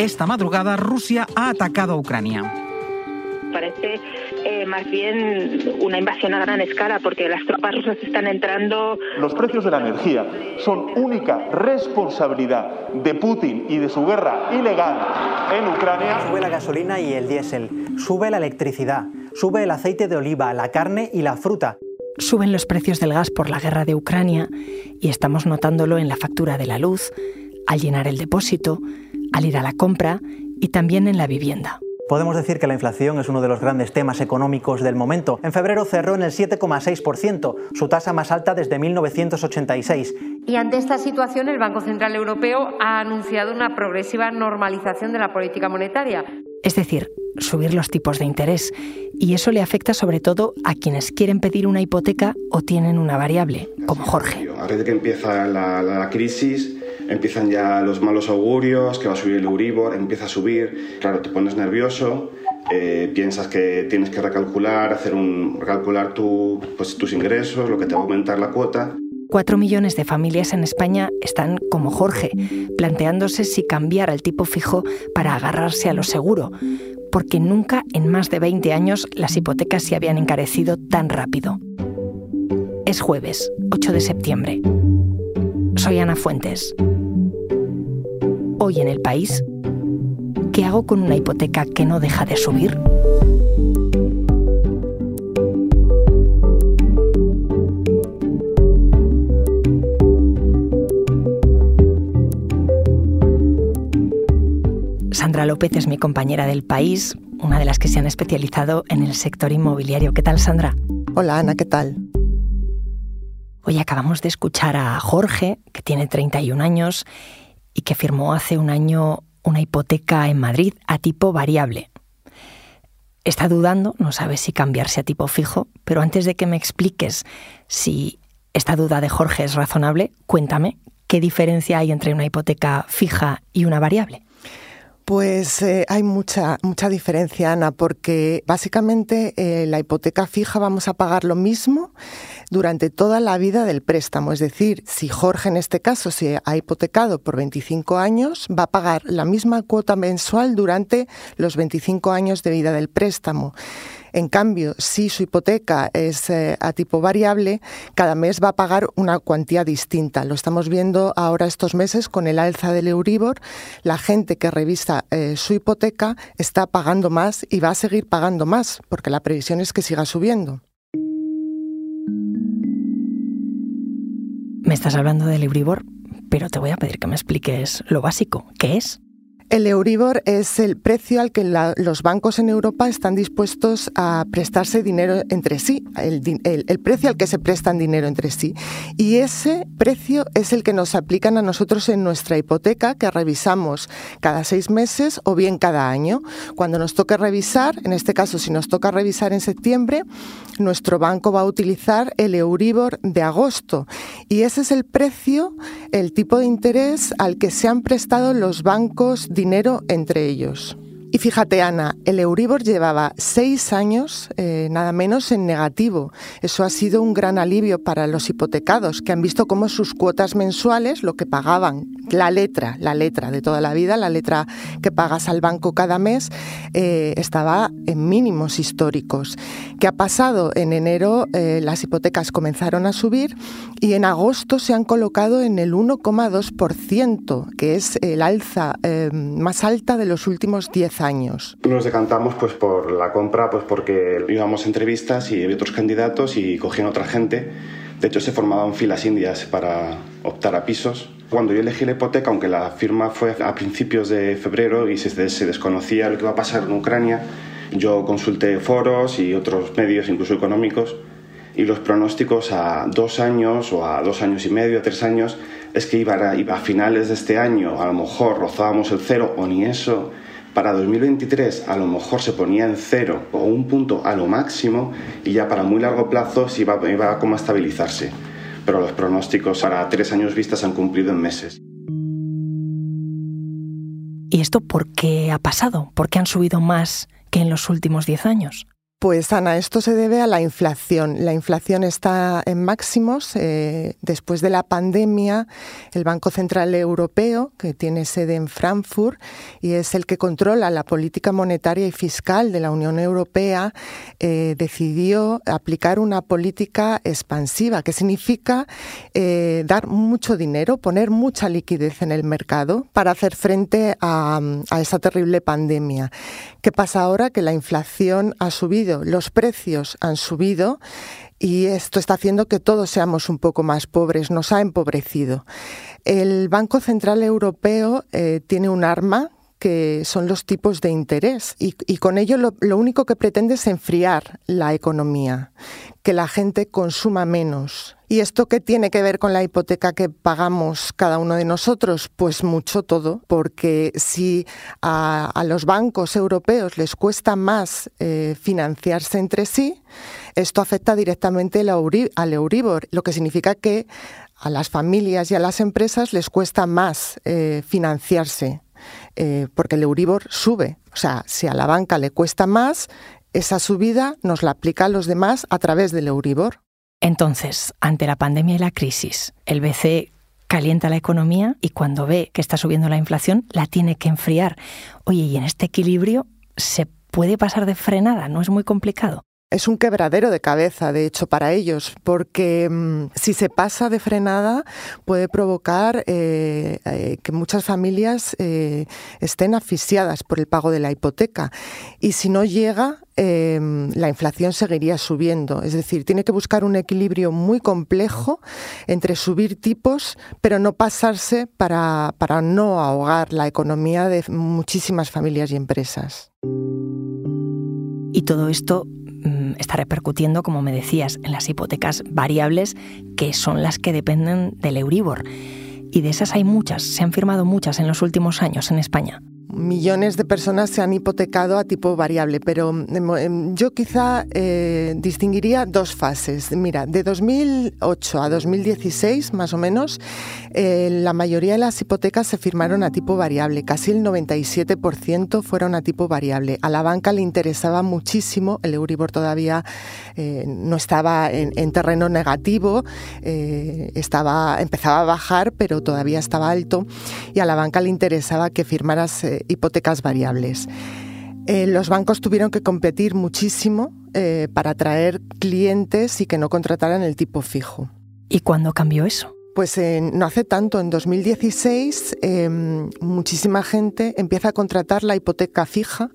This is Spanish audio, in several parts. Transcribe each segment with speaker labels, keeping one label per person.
Speaker 1: esta madrugada Rusia ha atacado a Ucrania.
Speaker 2: Parece eh, más bien una invasión a gran escala porque las tropas rusas están entrando.
Speaker 3: Los precios de la energía son única responsabilidad de Putin y de su guerra ilegal en Ucrania.
Speaker 4: Sube la gasolina y el diésel, sube la electricidad, sube el aceite de oliva, la carne y la fruta.
Speaker 5: Suben los precios del gas por la guerra de Ucrania y estamos notándolo en la factura de la luz, al llenar el depósito, al ir a la compra y también en la vivienda.
Speaker 4: Podemos decir que la inflación es uno de los grandes temas económicos del momento. En febrero cerró en el 7,6%, su tasa más alta desde 1986.
Speaker 6: Y ante esta situación, el Banco Central Europeo ha anunciado una progresiva normalización de la política monetaria.
Speaker 5: Es decir, subir los tipos de interés. Y eso le afecta sobre todo a quienes quieren pedir una hipoteca o tienen una variable, como Jorge.
Speaker 7: A de que empieza la, la crisis, empiezan ya los malos augurios, que va a subir el Euribor, empieza a subir, claro, te pones nervioso, eh, piensas que tienes que recalcular, hacer un, recalcular pues, tus ingresos, lo que te va a aumentar la cuota.
Speaker 5: Cuatro millones de familias en España están como Jorge, planteándose si cambiar al tipo fijo para agarrarse a lo seguro, porque nunca en más de 20 años las hipotecas se habían encarecido tan rápido. Es jueves, 8 de septiembre. Soy Ana Fuentes hoy en el país? ¿Qué hago con una hipoteca que no deja de subir? Sandra López es mi compañera del país, una de las que se han especializado en el sector inmobiliario. ¿Qué tal, Sandra?
Speaker 8: Hola, Ana, ¿qué tal?
Speaker 5: Hoy acabamos de escuchar a Jorge, que tiene 31 años y que firmó hace un año una hipoteca en Madrid a tipo variable. Está dudando, no sabe si cambiarse a tipo fijo, pero antes de que me expliques si esta duda de Jorge es razonable, cuéntame qué diferencia hay entre una hipoteca fija y una variable.
Speaker 8: Pues eh, hay mucha, mucha diferencia, Ana, porque básicamente eh, la hipoteca fija vamos a pagar lo mismo durante toda la vida del préstamo. Es decir, si Jorge en este caso se ha hipotecado por 25 años, va a pagar la misma cuota mensual durante los 25 años de vida del préstamo. En cambio, si su hipoteca es eh, a tipo variable, cada mes va a pagar una cuantía distinta. Lo estamos viendo ahora estos meses con el alza del Euribor. La gente que revisa eh, su hipoteca está pagando más y va a seguir pagando más, porque la previsión es que siga subiendo.
Speaker 5: Me estás hablando del Euribor, pero te voy a pedir que me expliques lo básico. ¿Qué es?
Speaker 8: El Euribor es el precio al que los bancos en Europa están dispuestos a prestarse dinero entre sí, el, precio al que se prestan dinero entre sí. Y ese precio es el que nos aplican a nosotros en nuestra hipoteca, que revisamos cada seis meses o bien cada año. Cuando nos toque revisar, en este caso si nos toca revisar en septiembre, nuestro banco va a utilizar el Euribor de agosto. Y ese es el precio, el tipo de interés al que se han prestado los bancos dinero entre ellos. Y fíjate, Ana, el Euribor llevaba seis años, eh, nada menos, en negativo. Eso ha sido un gran alivio para los hipotecados, que han visto cómo sus cuotas mensuales, lo que pagaban, la letra, la letra de toda la vida, la letra que pagas al banco cada mes, eh, estaba en mínimos históricos. ¿Qué ha pasado? En enero eh, las hipotecas comenzaron a subir y en agosto se han colocado en el 1,2%, que es el alza más alta de los últimos 10 años.
Speaker 7: Nos decantamos pues por la compra pues porque íbamos a entrevistas y había otros candidatos y cogían otra gente. De hecho se formaban filas indias para optar a pisos. Cuando yo elegí la hipoteca, aunque la firma fue a principios de febrero y se, desconocía lo que iba a pasar en Ucrania, yo consulté foros y otros medios, incluso económicos, y los pronósticos a dos años o a dos años y medio, tres años, es que iba a, iba a finales de este año, a lo mejor rozábamos el cero o ni eso, para 2023 a lo mejor se ponía en cero o un punto a lo máximo y ya para muy largo plazo se iba, como a estabilizarse. Pero los pronósticos para tres años vistas han cumplido en meses.
Speaker 5: ¿Y esto por qué ha pasado? ¿Por qué han subido más que en los últimos diez años?
Speaker 8: Pues Ana, esto se debe a la inflación. La inflación está en máximos. Eh, después de la pandemia, el Banco Central Europeo, que tiene sede en Frankfurt y es el que controla la política monetaria y fiscal de la Unión Europea, eh, decidió aplicar una política expansiva, que significa eh, dar mucho dinero, poner mucha liquidez en el mercado para hacer frente a, a esa terrible pandemia. ¿Qué pasa ahora? Que la inflación ha subido los precios han subido y esto está haciendo que todos seamos un poco más pobres, nos ha empobrecido. El Banco Central Europeo eh, tiene un arma que son los tipos de interés y, con ello lo, único que pretende es enfriar la economía, que la gente consuma menos. ¿Y esto qué tiene que ver con la hipoteca que pagamos cada uno de nosotros? Pues mucho todo, porque si a, los bancos europeos les cuesta más eh, financiarse entre sí, esto afecta directamente al Euribor, lo que significa que a las familias y a las empresas les cuesta más eh, financiarse eh, porque el Euribor sube. O sea, si a la banca le cuesta más, esa subida nos la aplica a los demás a través del Euribor.
Speaker 5: Entonces, ante la pandemia y la crisis, el BCE calienta la economía y cuando ve que está subiendo la inflación, la tiene que enfriar. Oye, y en este equilibrio se puede pasar de frenada, ¿no es muy complicado?
Speaker 8: Es un quebradero de cabeza, de hecho, para ellos, porque mm, si se pasa de frenada puede provocar eh, eh, que muchas familias eh, estén asfixiadas por el pago de la hipoteca. Y si no llega, la inflación seguiría subiendo. Es decir, tiene que buscar un equilibrio muy complejo entre subir tipos, pero no pasarse para, para no ahogar la economía de muchísimas familias y empresas.
Speaker 5: Y todo esto está repercutiendo, como me decías, en las hipotecas variables, que son las que dependen del Euribor. Y de esas hay muchas, se han firmado muchas en los últimos años en España
Speaker 8: millones de personas se han hipotecado a tipo variable, pero em, em, yo quizá eh, distinguiría dos fases. Mira, de 2008 a 2016, más o menos, eh, la mayoría de las hipotecas se firmaron a tipo variable, casi el 97% fueron a tipo variable. A la banca le interesaba muchísimo, el Euribor todavía eh, no estaba en, en terreno negativo, estaba, empezaba a bajar, pero todavía estaba alto, y a la banca le interesaba que firmaras hipotecas variables. Eh, los bancos tuvieron que competir muchísimo eh, para atraer clientes y que no contrataran el tipo fijo.
Speaker 5: ¿Y cuándo cambió eso?
Speaker 8: Pues no hace tanto, en 2016, em, muchísima gente empieza a contratar la hipoteca fija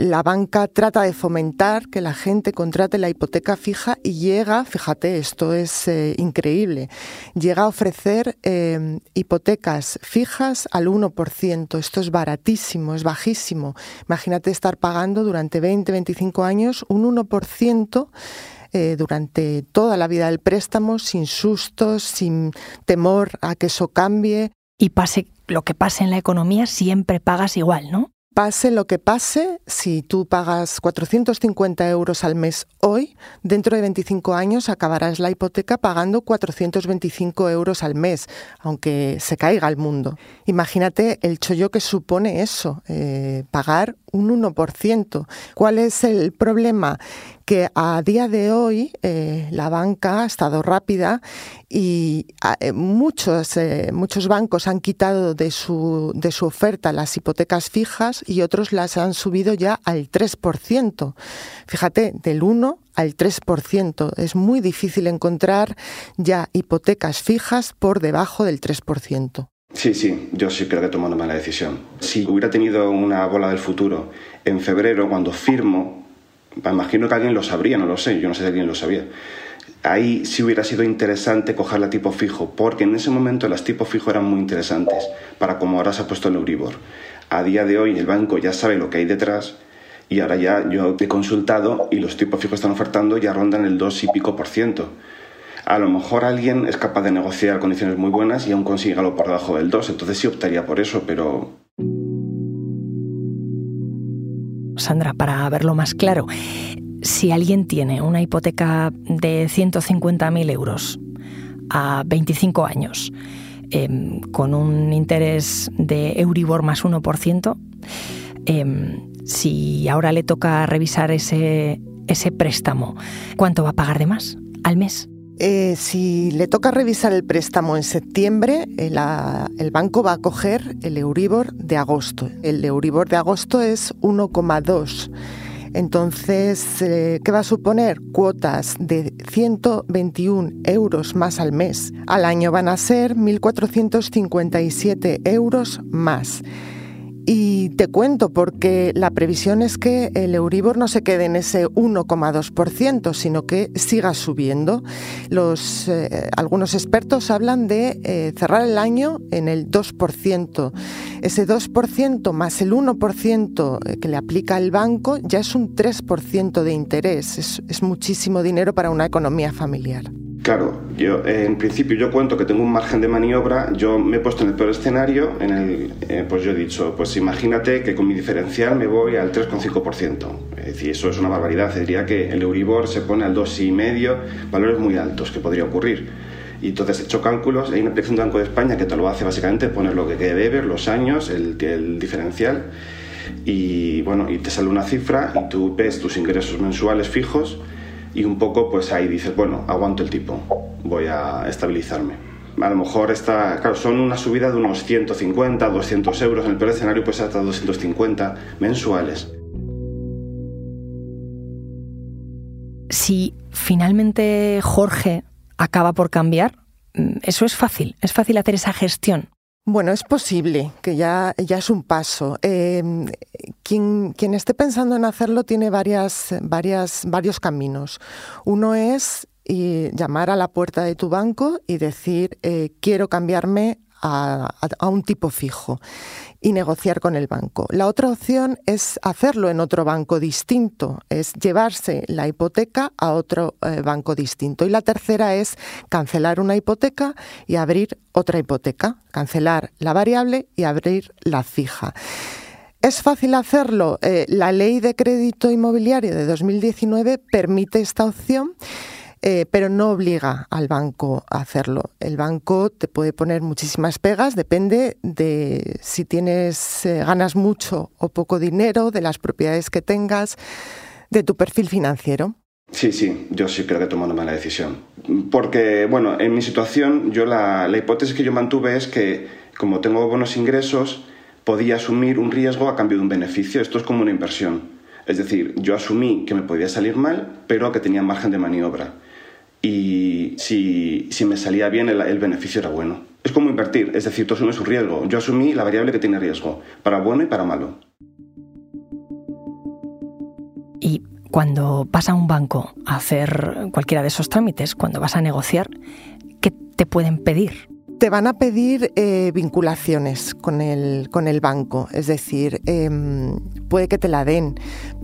Speaker 8: la banca trata de fomentar que la gente contrate la hipoteca fija y llega, fíjate, esto es eh, increíble, llega a ofrecer em, hipotecas fijas al 1%. Esto es baratísimo, es bajísimo. Imagínate estar pagando durante 20, 25 años un 1%. Eh, durante toda la vida del préstamo, sin sustos, sin temor a que eso cambie.
Speaker 5: Y pase lo que pase en la economía, siempre pagas igual, ¿no?
Speaker 8: Pase lo que pase, si tú pagas 450 euros al mes hoy, dentro de 25 años acabarás la hipoteca pagando 425 euros al mes, aunque se caiga el mundo. Imagínate el chollo que supone eso, eh, pagar un 1%. ¿Cuál es el problema? Que a día de hoy eh, la banca ha estado rápida y eh, muchos, eh, muchos bancos han quitado de su, de su oferta las hipotecas fijas y otros las han subido ya al 3%. Fíjate, del 1 al 3%. Es muy difícil encontrar ya hipotecas fijas por debajo del 3%.
Speaker 7: Sí, sí, yo sí creo que tomó una mala decisión. Si hubiera tenido una bola del futuro en febrero, cuando firmo, imagino que alguien lo sabría, no lo sé, yo no sé si alguien lo sabía. Ahí sí hubiera sido interesante cogerla tipo fijo, porque en ese momento las tipo fijo eran muy interesantes, para como ahora se ha puesto el Euribor. A día de hoy el banco ya sabe lo que hay detrás y ahora ya yo he consultado y los tipos fijos están ofertando ya rondan el 2 y pico por ciento a lo mejor alguien es capaz de negociar condiciones muy buenas y aún consigue algo por debajo del 2, entonces sí optaría por eso, pero...
Speaker 5: Sandra, para verlo más claro, si alguien tiene una hipoteca de 150.000 euros a 25 años, em, con un interés de Euribor más 1%, em, Si ahora le toca revisar ese, ese préstamo, ¿cuánto va a pagar de más al mes?
Speaker 8: Eh, si le toca revisar el préstamo en septiembre, el, el, banco va a coger el Euribor de agosto. El Euribor de agosto es 1,2. Entonces, eh, ¿qué va a suponer? Cuotas de 121 euros más al mes. Al año van a ser 1.457 euros más. Y te cuento porque la previsión es que el Euribor no se quede en ese 1,2%, sino que siga subiendo. Los, eh, algunos expertos hablan de eh, cerrar el año en el 2%. Ese 2% más el 1% que le aplica el banco ya es un 3% de interés. es muchísimo dinero para una economía familiar.
Speaker 7: Claro, yo en principio yo cuento que tengo un margen de maniobra, yo me he puesto en el peor escenario, en el, eh, pues yo he dicho, pues imagínate que con mi diferencial me voy al 3,5%. Es decir, eso es una barbaridad, diría que el Euribor se pone al 2,5%, valores muy altos que podría ocurrir. Y entonces he hecho cálculos, hay una aplicación de Banco de España que te lo hace básicamente poner lo que debes, los años, el, el diferencial, y bueno, y te sale una cifra y tú ves tus ingresos mensuales fijos y un poco pues ahí dices, bueno, aguanto el tipo, voy a estabilizarme. A lo mejor está, claro, son una subida de unos 150, 200 euros, en el peor escenario pues hasta 250 mensuales.
Speaker 5: Si finalmente Jorge acaba por cambiar, mm, eso es fácil, es fácil hacer esa gestión.
Speaker 8: Bueno, es posible, que ya, ya es un paso. Em, quien, quien, esté pensando en hacerlo tiene varias, varias, varios caminos. Uno es llamar a la puerta de tu banco y decir, eh, quiero cambiarme a, un tipo fijo y negociar con el banco. La otra opción es hacerlo en otro banco distinto, es llevarse la hipoteca a otro eh, banco distinto. Y la tercera es cancelar una hipoteca y abrir otra hipoteca, cancelar la variable y abrir la fija. ¿Es fácil hacerlo? Eh, la ley de crédito inmobiliario de 2019 permite esta opción. Eh, pero no obliga al banco a hacerlo. El banco te puede poner muchísimas pegas, depende de si tienes, eh, ganas mucho o poco dinero, de las propiedades que tengas, de tu perfil financiero.
Speaker 7: Sí, sí, yo sí creo que tomó una mala decisión. Porque, bueno, en mi situación, yo la, la hipótesis que yo mantuve es que, como tengo buenos ingresos, podía asumir un riesgo a cambio de un beneficio. Esto es como una inversión. Es decir, yo asumí que me podía salir mal, pero que tenía margen de maniobra y si, si me salía bien el, el, beneficio era bueno. Es como invertir, es decir, tú asumes un riesgo. Yo asumí la variable que tiene riesgo, para bueno y para malo.
Speaker 5: Y cuando vas a un banco a hacer cualquiera de esos trámites, cuando vas a negociar, ¿qué te pueden pedir?
Speaker 8: Te van a pedir eh, vinculaciones con el, con el banco, es decir, em, puede que te la den,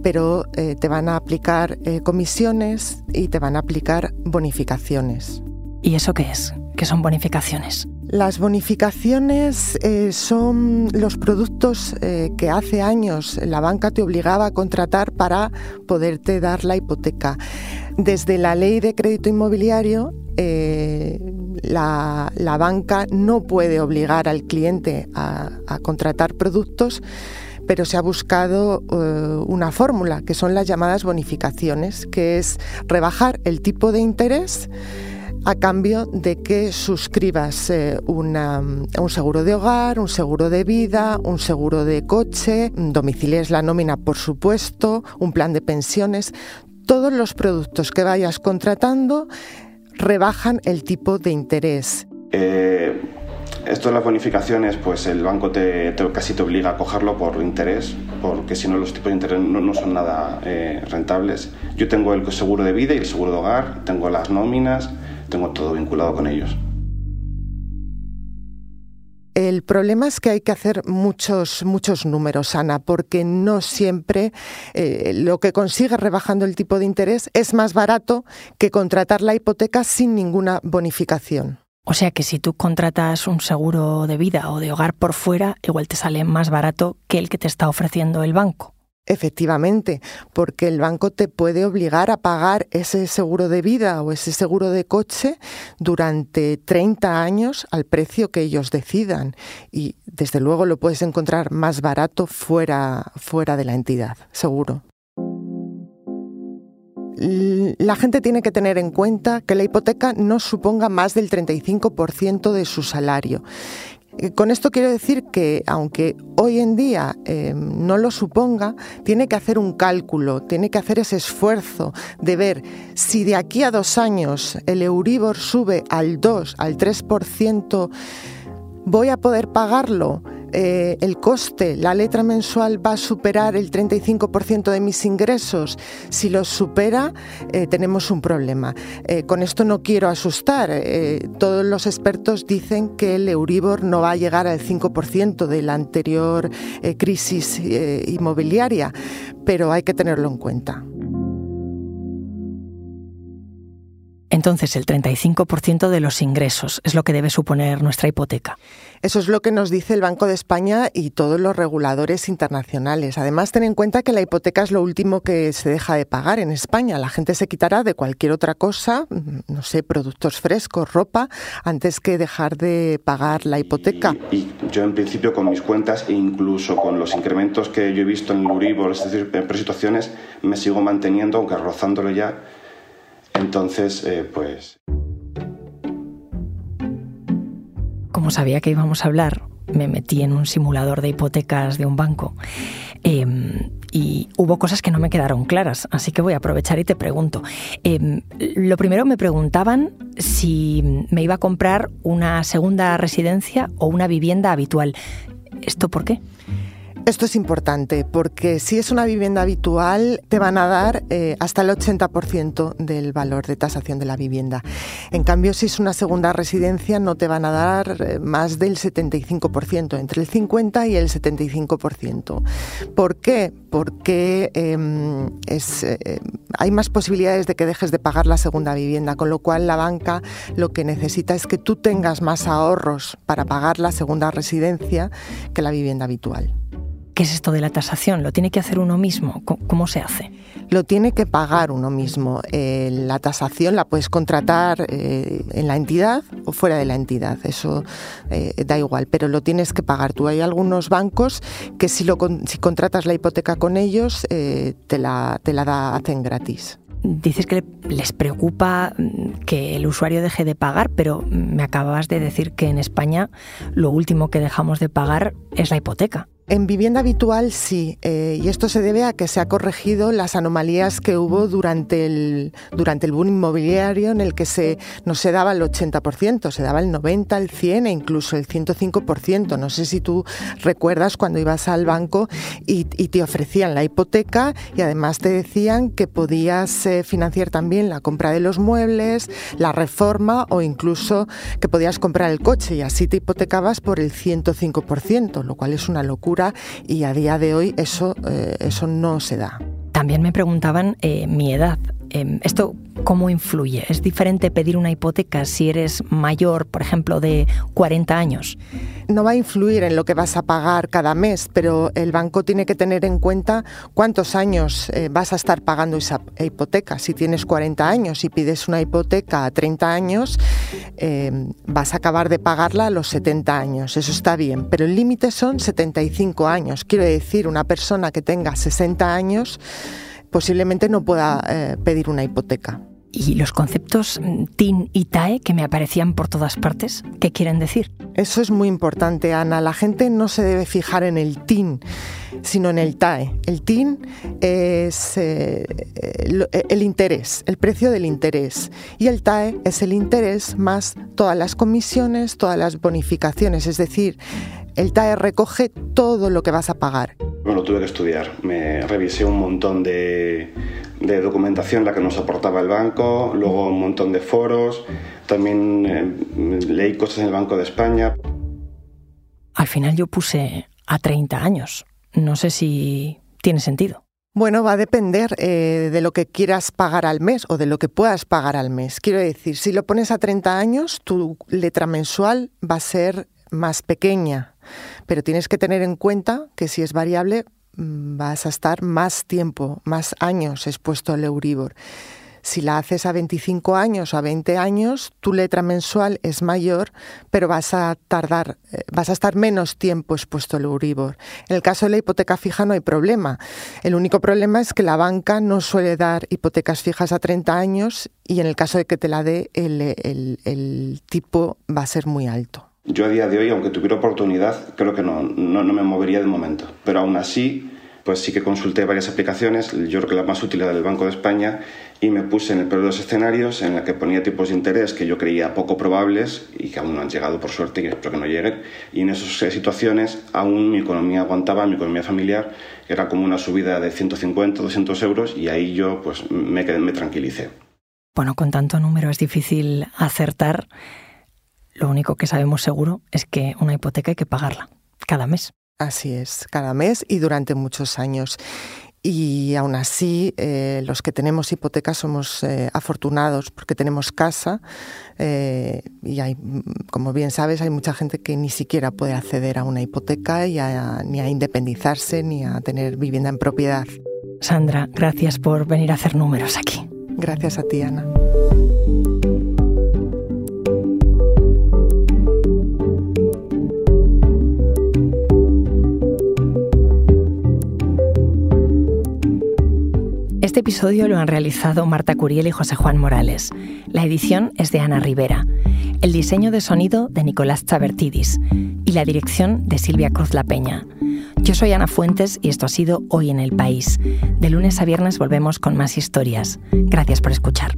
Speaker 8: pero eh, te van a aplicar eh, comisiones y te van a aplicar bonificaciones.
Speaker 5: ¿Y eso qué es? ¿Qué son bonificaciones?
Speaker 8: Las bonificaciones son los productos que hace años la banca te obligaba a contratar para poderte dar la hipoteca. Desde la ley de crédito inmobiliario eh, la, banca no puede obligar al cliente a, contratar productos, pero se ha buscado eh, una fórmula, que son las llamadas bonificaciones, que es rebajar el tipo de interés a cambio de que suscribas eh, un seguro de hogar, un seguro de vida, un seguro de coche, domicilies la nómina, por supuesto, un plan de pensiones. Todos los productos que vayas contratando rebajan el tipo de interés.
Speaker 7: Eh, esto de las bonificaciones, pues el banco te, casi te obliga a cogerlo por interés, porque si no los tipos de interés no, son nada eh, rentables. Yo tengo el seguro de vida y el seguro de hogar, tengo las nóminas, tengo todo vinculado con ellos.
Speaker 8: El problema es que hay que hacer muchos, muchos números, Ana, porque no siempre eh, lo que consigue rebajando el tipo de interés es más barato que contratar la hipoteca sin ninguna bonificación.
Speaker 5: O sea que si tú contratas un seguro de vida o de hogar por fuera, igual te sale más barato que el que te está ofreciendo el banco.
Speaker 8: Efectivamente, porque el banco te puede obligar a pagar ese seguro de vida o ese seguro de coche durante 30 años al precio que ellos decidan. Y desde luego lo puedes encontrar más barato fuera, fuera de la entidad, seguro. La gente tiene que tener en cuenta que la hipoteca no suponga más del 35% de su salario con esto quiero decir que, aunque hoy en día eh, no lo suponga, tiene que hacer un cálculo, tiene que hacer ese esfuerzo de ver si de aquí a dos años el Euribor sube al 2, al 3%, ¿voy a poder pagarlo? Eh, el coste, la letra mensual va a superar el 35% de mis ingresos. Si lo supera, eh, tenemos un problema. Eh, con esto no quiero asustar. todos los expertos dicen que el Euribor no va a llegar al 5% de la anterior crisis inmobiliaria, pero hay que tenerlo en cuenta.
Speaker 5: Entonces, el 35% de los ingresos es lo que debe suponer nuestra hipoteca.
Speaker 8: Eso es lo que nos dice el Banco de España y todos los reguladores internacionales. Además, ten en cuenta que la hipoteca es lo último que se deja de pagar en España. La gente se quitará de cualquier otra cosa, no sé, productos frescos, ropa, antes que dejar de pagar la hipoteca.
Speaker 7: Y, yo, en principio, con mis cuentas e incluso con los incrementos que yo he visto en el Uribor, es decir, en situaciones, me sigo manteniendo, aunque rozándolo ya entonces, eh, pues...
Speaker 5: Como sabía que íbamos a hablar, me metí en un simulador de hipotecas de un banco em, y hubo cosas que no me quedaron claras, así que voy a aprovechar y te pregunto. Em, lo primero me preguntaban si me iba a comprar una segunda residencia o una vivienda habitual. ¿Esto por qué?
Speaker 8: Esto es importante porque si es una vivienda habitual te van a dar eh, hasta el 80% del valor de tasación de la vivienda. En cambio, si es una segunda residencia no te van a dar eh, más del 75%, entre el 50 y el 75%. ¿Por qué? Porque em, eh, hay más posibilidades de que dejes de pagar la segunda vivienda, con lo cual la banca lo que necesita es que tú tengas más ahorros para pagar la segunda residencia que la vivienda habitual.
Speaker 5: ¿Qué es esto de la tasación? ¿Lo tiene que hacer uno mismo? ¿Cómo se hace?
Speaker 8: Lo tiene que pagar uno mismo. Eh, la tasación la puedes contratar eh, en la entidad o fuera de la entidad, eso eh, da igual, pero lo tienes que pagar tú. Hay algunos bancos que si, lo, si contratas la hipoteca con ellos, te, la, te la da, hacen gratis.
Speaker 5: Dices que les preocupa mm, que el usuario deje de pagar, pero me acabas de decir que en España lo último que dejamos de pagar es la hipoteca.
Speaker 8: En vivienda habitual sí, eh, y esto se debe a que se ha corregido las anomalías que hubo durante el, durante el boom inmobiliario en el que se, no se daba el 80%, se daba el 90%, el 100% e incluso el 105%. No sé si tú recuerdas cuando ibas al banco y, te ofrecían la hipoteca y además te decían que podías eh, financiar también la compra de los muebles, la reforma o incluso que podías comprar el coche y así te hipotecabas por el 105%, lo cual es una locura y a día de hoy eso, eh, eso no se da.
Speaker 5: También me preguntaban eh, mi edad. Em, ¿Esto cómo influye? ¿Es diferente pedir una hipoteca si eres mayor, por ejemplo, de 40 años?
Speaker 8: No va a influir en lo que vas a pagar cada mes, pero el banco tiene que tener en cuenta cuántos años eh, vas a estar pagando esa hipoteca. Si tienes 40 años y pides una hipoteca a 30 años, em, vas a acabar de pagarla a los 70 años. Eso está bien, pero el límite son 75 años. Quiero decir, una persona que tenga 60 años posiblemente no pueda eh, pedir una hipoteca.
Speaker 5: ¿Y los conceptos mm, TIN y TAE que me aparecían por todas partes? ¿Qué quieren decir?
Speaker 8: Eso es muy importante, Ana. La gente no se debe fijar en el TIN, sino en el TAE. El TIN es eh, el interés, el precio del interés. Y el TAE es el interés más todas las comisiones, todas las bonificaciones. Es decir, el TAE recoge todo lo que vas a pagar.
Speaker 7: Bueno, tuve que estudiar. Me revisé un montón de, documentación la que nos aportaba el banco, luego un montón de foros, también eh, leí cosas en el Banco de España.
Speaker 5: Al final yo puse a 30 años. No sé si tiene sentido.
Speaker 8: Bueno, va a depender eh, de lo que quieras pagar al mes o de lo que puedas pagar al mes. Quiero decir, si lo pones a 30 años, tu letra mensual va a ser más pequeña pero tienes que tener en cuenta que si es variable mm, vas a estar más tiempo, más años expuesto al Euribor. Si la haces a 25 años o a 20 años, tu letra mensual es mayor, pero vas a tardar, eh, vas a estar menos tiempo expuesto al Euribor. En el caso de la hipoteca fija no hay problema. El único problema es que la banca no suele dar hipotecas fijas a 30 años y en el caso de que te la dé, el, tipo va a ser muy alto.
Speaker 7: Yo a día de hoy, aunque tuviera oportunidad, creo que no, no, no me movería de momento. Pero aún así, pues sí que consulté varias aplicaciones, yo creo que la más útil era del Banco de España, y me puse en el peor de los escenarios en la que ponía tipos de interés que yo creía poco probables y que aún no han llegado por suerte y espero que no lleguen. Y en esas situaciones aún mi economía aguantaba, mi economía familiar era como una subida de 150, 200 euros y ahí yo pues me, me tranquilicé.
Speaker 5: Bueno, con tanto número es difícil acertar. Lo único que sabemos seguro es que una hipoteca hay que pagarla cada mes.
Speaker 8: Así es, cada mes y durante muchos años. Y aún así, eh, los que tenemos hipotecas somos eh, afortunados porque tenemos casa eh, y hay, como bien sabes, hay mucha gente que ni siquiera puede acceder a una hipoteca y ni a independizarse ni a tener vivienda en propiedad.
Speaker 5: Sandra, gracias por venir a hacer números aquí.
Speaker 8: Gracias a ti, Ana.
Speaker 5: Este episodio lo han realizado Marta Curiel y José Juan Morales. La edición es de Ana Rivera. El diseño de sonido de Nicolás Chabertidis y la dirección de Silvia Cruz La Peña. Yo soy Ana Fuentes y esto ha sido Hoy en el País. De lunes a viernes volvemos con más historias. Gracias por escuchar.